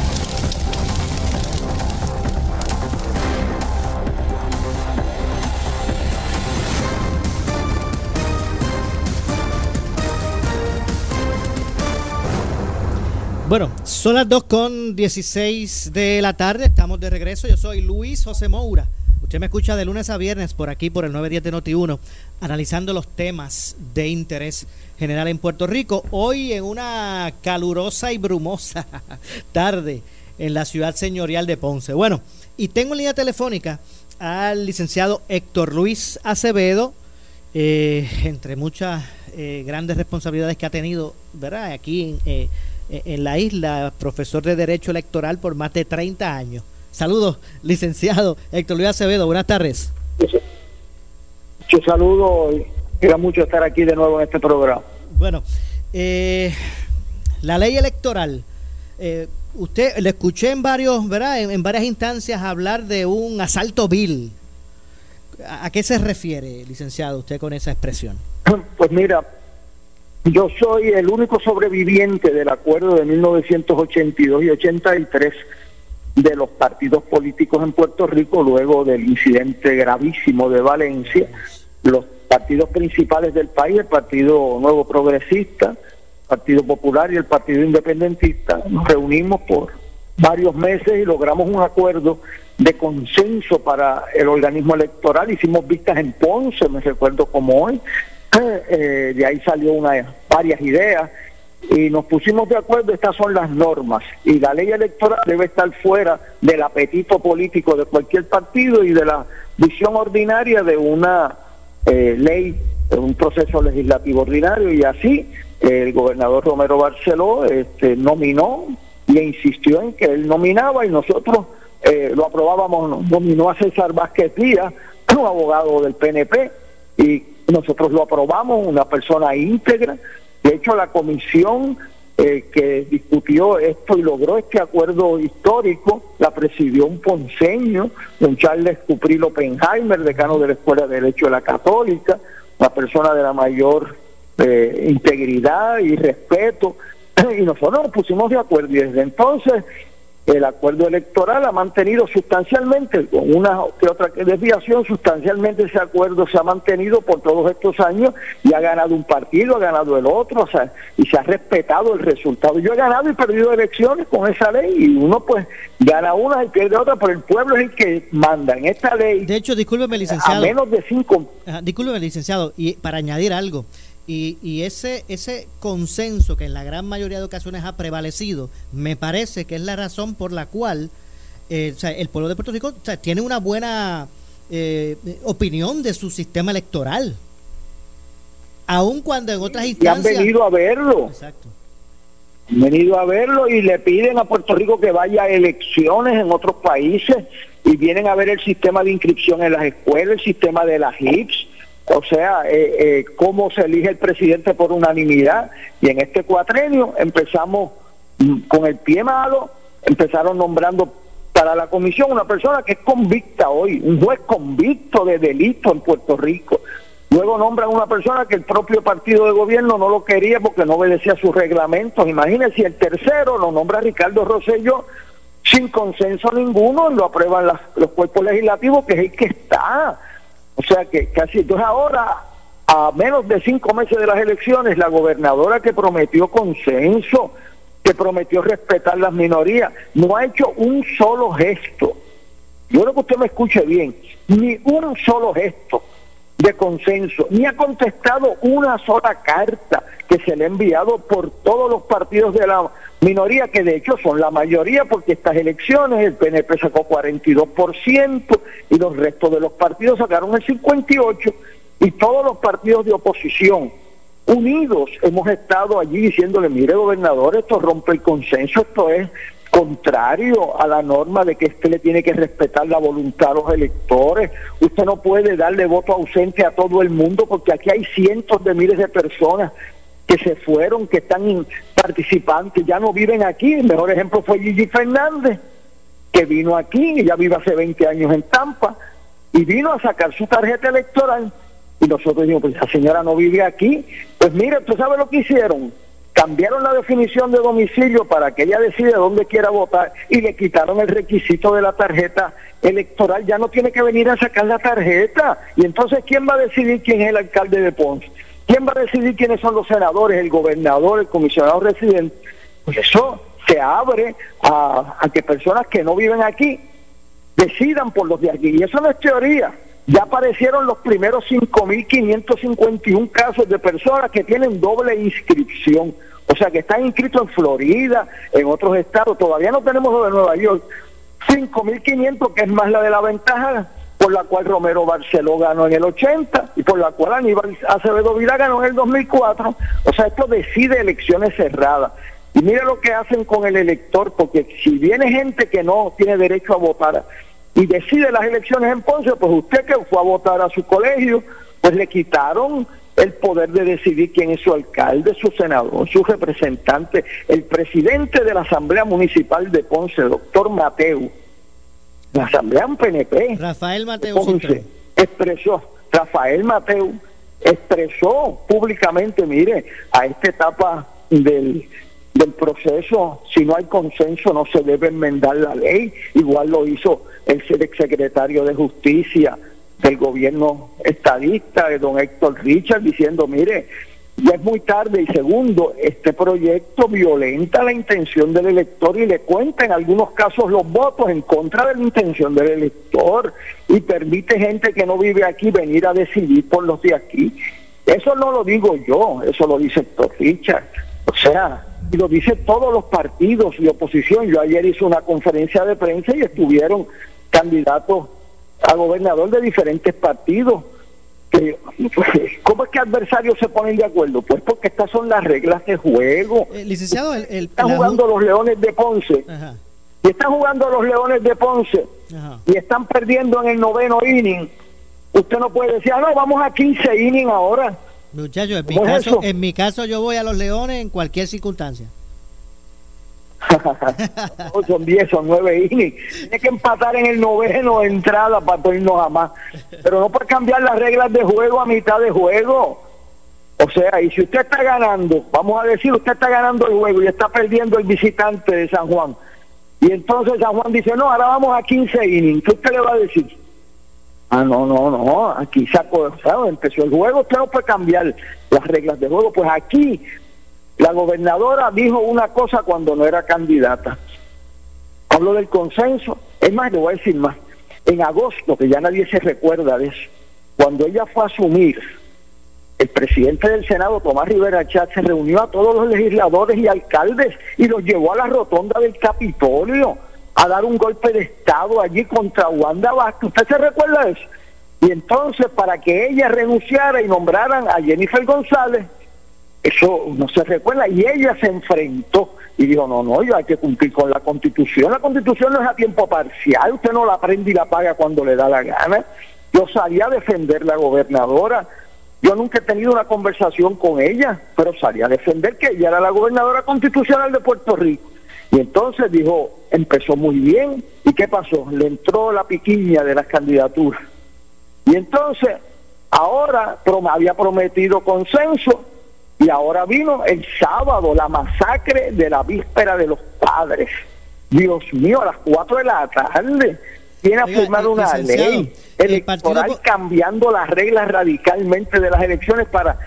Bueno, son las 2 con 16 de la tarde, estamos de regreso. Yo soy Luis José Moura. Usted me escucha de lunes a viernes por aquí, por el 910 de Noti1, analizando los temas de interés general en Puerto Rico. Hoy en una calurosa y brumosa [LAUGHS] tarde en la ciudad señorial de Ponce. Bueno, y tengo en línea telefónica al licenciado Héctor Luis Acevedo, eh, entre muchas eh, grandes responsabilidades que ha tenido, ¿verdad? Aquí en, eh, en la isla, profesor de Derecho Electoral por más de 30 años. Saludos, licenciado Héctor Luis Acevedo, buenas tardes. Y quiero mucho estar aquí de nuevo en este programa. Bueno, eh, la ley electoral, eh, usted le escuché en varios, ¿verdad? En, en, varias instancias hablar de un asalto vil. ¿A, ¿A qué se refiere, licenciado, usted con esa expresión? Pues mira, yo soy el único sobreviviente del acuerdo de 1982 y 83 de los partidos políticos en Puerto Rico luego del incidente gravísimo de Valencia. Los partidos principales del país, el Partido Nuevo Progresista, Partido Popular y el Partido Independentista, nos reunimos por varios meses y logramos un acuerdo de consenso para el organismo electoral. Hicimos vistas en Ponce, me recuerdo como hoy. Eh, de ahí salió una, varias ideas y nos pusimos de acuerdo, estas son las normas. Y la ley electoral debe estar fuera del apetito político de cualquier partido y de la visión ordinaria de una eh, ley, de un proceso legislativo ordinario. Y así el gobernador Romero Barceló este, nominó y insistió en que él nominaba y nosotros eh, lo aprobábamos, nominó a César Vázquez Díaz, un abogado del PNP y nosotros lo aprobamos, una persona íntegra. De hecho, la comisión eh, que discutió esto y logró este acuerdo histórico la presidió un ponceño, un Charles Cupril Oppenheimer, decano de la Escuela de Derecho de la Católica, una persona de la mayor eh, integridad y respeto. [CLEARS THROAT] Y nosotros nos pusimos de acuerdo y desde entonces el acuerdo electoral ha mantenido sustancialmente, con una que otra desviación, sustancialmente ese acuerdo se ha mantenido por todos estos años y ha ganado un partido, ha ganado el otro, o sea, y se ha respetado el resultado. Yo he ganado y perdido elecciones con esa ley y uno pues gana una y pierde otra, pero el pueblo es el que manda en esta ley. De hecho, discúlpeme, licenciado. A menos de cinco. Ajá, discúlpeme, licenciado, y para añadir algo. Y, y, ese, ese consenso que en la gran mayoría de ocasiones ha prevalecido, me parece que es la razón por la cual eh, o sea, el pueblo de Puerto Rico o sea, tiene una buena eh, opinión de su sistema electoral. Aun cuando en otras instancias... Y han venido a verlo. Exacto. Han venido a verlo y le piden a Puerto Rico que vaya a elecciones en otros países y vienen a ver el sistema de inscripción en las escuelas, el sistema de las HIPS, o sea, eh, eh, cómo se elige el presidente por unanimidad. Y en este cuatrenio empezamos mm, con el pie malo, empezaron nombrando para la comisión una persona que es convicta hoy, un juez convicto de delito en Puerto Rico. Luego nombran una persona que el propio partido de gobierno no lo quería porque no obedecía sus reglamentos. Imagínense, el tercero lo nombra Ricardo Rosselló, sin consenso ninguno, lo aprueban las- los cuerpos legislativos, que es el que está. O sea que casi, entonces ahora, a menos de cinco meses de las elecciones, la gobernadora que prometió consenso, que prometió respetar las minorías, no ha hecho un solo gesto. Yo creo que usted me escuche bien, ni un solo gesto de consenso, ni ha contestado una sola carta que se le ha enviado por todos los partidos de la minoría, que de hecho son la mayoría, porque estas elecciones el PNP sacó 42% y los restos de los partidos sacaron el 58% y todos los partidos de oposición unidos hemos estado allí diciéndole, mire gobernador, esto rompe el consenso, esto es contrario a la norma de que usted le tiene que respetar la voluntad a los electores. Usted no puede darle voto ausente a todo el mundo porque aquí hay cientos de miles de personas que se fueron, que están in- participantes, ya no viven aquí. El mejor ejemplo fue Gigi Fernández, que vino aquí, ella vive hace 20 años en Tampa, y vino a sacar su tarjeta electoral. Y nosotros dijimos, pues esa señora no vive aquí. Pues mire, ¿usted sabe lo que hicieron? Cambiaron la definición de domicilio para que ella decida dónde quiera votar y le quitaron el requisito de la tarjeta electoral. Ya no tiene que venir a sacar la tarjeta. Y entonces, ¿quién va a decidir quién es el alcalde de Ponce? ¿Quién va a decidir quiénes son los senadores, el gobernador, el comisionado residente? Pues eso se abre a, a que personas que no viven aquí decidan por los de aquí. Y eso no es teoría. Ya aparecieron los primeros 5.551 casos de personas que tienen doble inscripción. O sea, que están inscritos en Florida, en otros estados. Todavía no tenemos lo de Nueva York. 5.500, que es más la de la ventaja, por la cual Romero Barceló ganó en el 80 y por la cual Aníbal Acevedo Vila ganó en el 2004. O sea, esto decide elecciones cerradas. Y mire lo que hacen con el elector, porque si viene gente que no tiene derecho a votar y decide las elecciones en Ponce, pues usted que fue a votar a su colegio, pues le quitaron el poder de decidir quién es su alcalde, su senador, su representante, el presidente de la Asamblea Municipal de Ponce, doctor Mateo, la Asamblea un PNP. Rafael Mateo Ponce expresó, Rafael Mateo expresó públicamente, mire, a esta etapa del, del proceso, si no hay consenso no se debe enmendar la ley, igual lo hizo el secretario de Justicia del gobierno estadista, de don Héctor Richard, diciendo, mire, ya es muy tarde y segundo, este proyecto violenta la intención del elector y le cuenta en algunos casos los votos en contra de la intención del elector y permite gente que no vive aquí venir a decidir por los de aquí. Eso no lo digo yo, eso lo dice Héctor Richard. O sea, y lo dice todos los partidos de oposición. Yo ayer hice una conferencia de prensa y estuvieron candidatos a gobernador de diferentes partidos. Que, [LAUGHS] ¿Cómo es que adversarios se ponen de acuerdo? Pues porque estas son las reglas de juego. Eh, licenciado, el, el- Están jugando los Leones de Ponce. Ajá, Y están jugando los Leones de Ponce. ajá. Y están perdiendo en el noveno inning. Usted no puede decir, ah, no, vamos a 15 innings ahora. Muchachos, en mi, ¿Cómo es caso, eso? en mi caso yo voy a los Leones en cualquier circunstancia. [LAUGHS] No, son 10, son 9 innings. Tiene que empatar en el noveno de entrada para no irnos a más. Pero no puede cambiar las reglas de juego a mitad de juego. O sea, y si usted está ganando, vamos a decir, usted está ganando el juego y está perdiendo el visitante de San Juan. Y entonces San Juan dice, no, ahora vamos a 15 innings. ¿Qué usted le va a decir? Ah, no, no, no, aquí sacó, o sea, empezó el juego, no puede cambiar las reglas de juego. Pues aquí la gobernadora dijo una cosa cuando no era candidata. Hablo del consenso. Es más, le voy a decir más. En agosto, que ya nadie se recuerda de eso, cuando ella fue a asumir, el presidente del Senado, Tomás Rivera Chat, se reunió a todos los legisladores y alcaldes y los llevó a la rotonda del Capitolio a dar un golpe de Estado allí contra Wanda Vázquez. ¿Usted se recuerda eso? Y entonces, para que ella renunciara y nombraran a Jennifer González, eso no se recuerda, y ella se enfrentó y dijo, no, no, yo hay que cumplir con la constitución, la constitución no es a tiempo parcial, usted no la aprende y la paga cuando le da la gana. Yo salí a defender la gobernadora, yo nunca he tenido una conversación con ella, pero salí a defender que ella era la gobernadora constitucional de Puerto Rico. Y entonces dijo, empezó muy bien, ¿y qué pasó? Le entró la piquiña de las candidaturas. Y entonces, ahora prom- había prometido consenso y ahora vino el sábado la masacre de la víspera de los padres. Dios mío, a las 4 de la tarde tiene a Oiga, firmar eh, una ley el Partido electoral cambiando las reglas radicalmente de las elecciones para,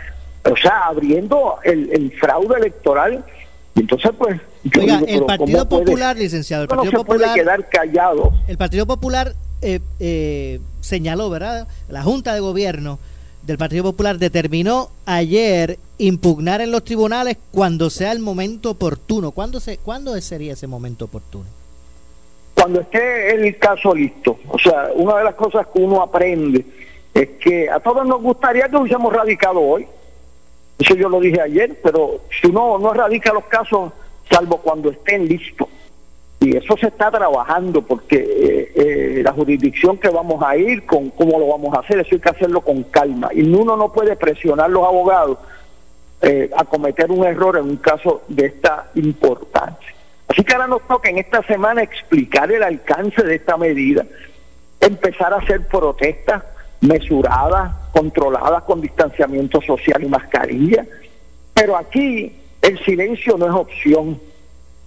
o sea, abriendo el, el fraude electoral. Y entonces, pues, yo Oiga, digo, el Partido ¿cómo puede- Popular, licenciado, el uno no Partido se puede Popular, quedar callado. el Partido Popular eh, eh, señaló, ¿verdad? La Junta de Gobierno del Partido Popular determinó ayer impugnar en los tribunales cuando sea el momento oportuno. ¿Cuándo, se, ¿cuándo sería ese momento oportuno? cuando esté el caso listo. O sea, una de las cosas que uno aprende es que a todos nos gustaría que hubiésemos radicado hoy. Eso yo lo dije ayer, pero si uno no radica los casos, salvo cuando estén listos. Y eso se está trabajando porque eh, eh, la jurisdicción que vamos a ir, con cómo lo vamos a hacer, eso hay que hacerlo con calma. Y uno no puede presionar a los abogados eh, a cometer un error en un caso de esta importancia. Así que ahora nos toca en esta semana explicar el alcance de esta medida, empezar a hacer protestas mesuradas, controladas con distanciamiento social y mascarilla. Pero aquí el silencio no es opción.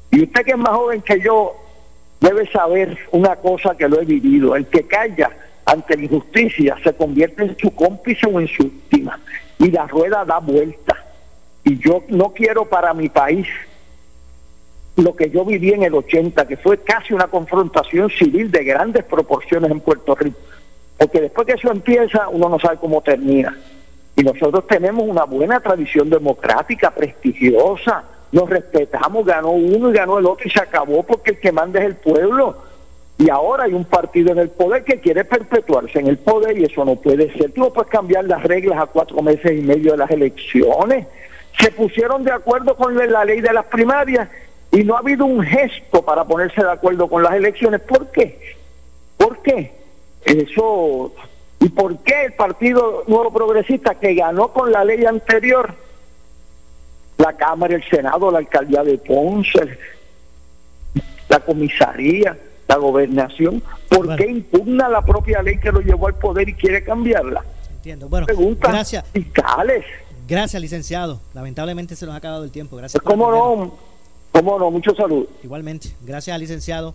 Y usted que es más joven que yo debe saber una cosa que lo he vivido. El que calla ante la injusticia se convierte en su cómplice o en su víctima. Y la rueda da vuelta. Y yo no quiero para mi país lo que yo viví en el 80, que fue casi una confrontación civil de grandes proporciones en Puerto Rico. Porque después que eso empieza, uno no sabe cómo termina. Y nosotros tenemos una buena tradición democrática, prestigiosa, nos respetamos, ganó uno y ganó el otro y se acabó porque el que manda es el pueblo. Y ahora hay un partido en el poder que quiere perpetuarse en el poder y eso no puede ser. Tú no puedes cambiar las reglas a cuatro meses y medio de las elecciones. Se pusieron de acuerdo con la ley de las primarias y no ha habido un gesto para ponerse de acuerdo con las elecciones. ¿Por qué? ¿Por qué? Eso. ¿Y por qué el Partido Nuevo Progresista, que ganó con la ley anterior, la Cámara, el Senado, la Alcaldía de Ponce, la Comisaría, la Gobernación, ¿por qué impugna la propia ley que lo llevó al poder y quiere cambiarla? Entiendo. Bueno, Preguntas gracias. fiscales. Gracias, licenciado. Lamentablemente se nos ha acabado el tiempo. Gracias. por ¿Cómo no? ¿Cómo no? Mucho salud. Igualmente. Gracias licenciado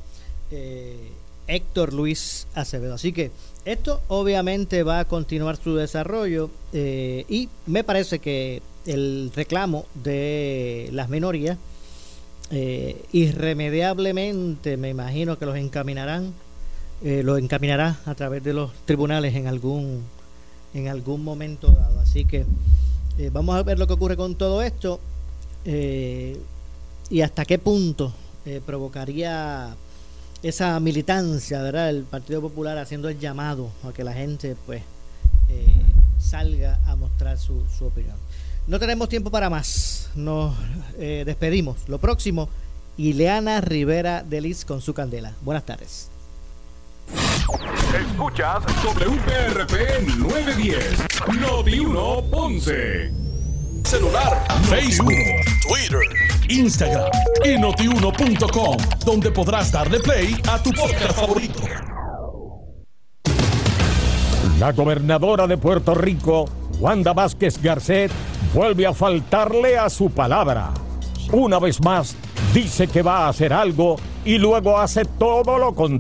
eh, Héctor Luis Acevedo. Así que esto obviamente va a continuar su desarrollo eh, y me parece que el reclamo de las minorías eh, irremediablemente me imagino que los encaminarán eh, los encaminará a través de los tribunales en algún en algún momento dado así que vamos a ver lo que ocurre con todo esto y hasta qué punto provocaría esa militancia, ¿verdad? El Partido Popular haciendo el llamado a que la gente, pues, eh, salga a mostrar su, opinión. No tenemos tiempo para más. Nos eh, despedimos. Lo próximo, Ileana Rivera de Liz con su candela. Buenas tardes. Escuchas WPRP 910, Noti 1 Ponce. Celular, Facebook, Twitter, Instagram y notiuno.com, donde podrás darle play a tu podcast favorito. La gobernadora de Puerto Rico, Wanda Vázquez Garcet, vuelve a faltarle a su palabra. Una vez más, dice que va a hacer algo y luego hace todo lo contrario.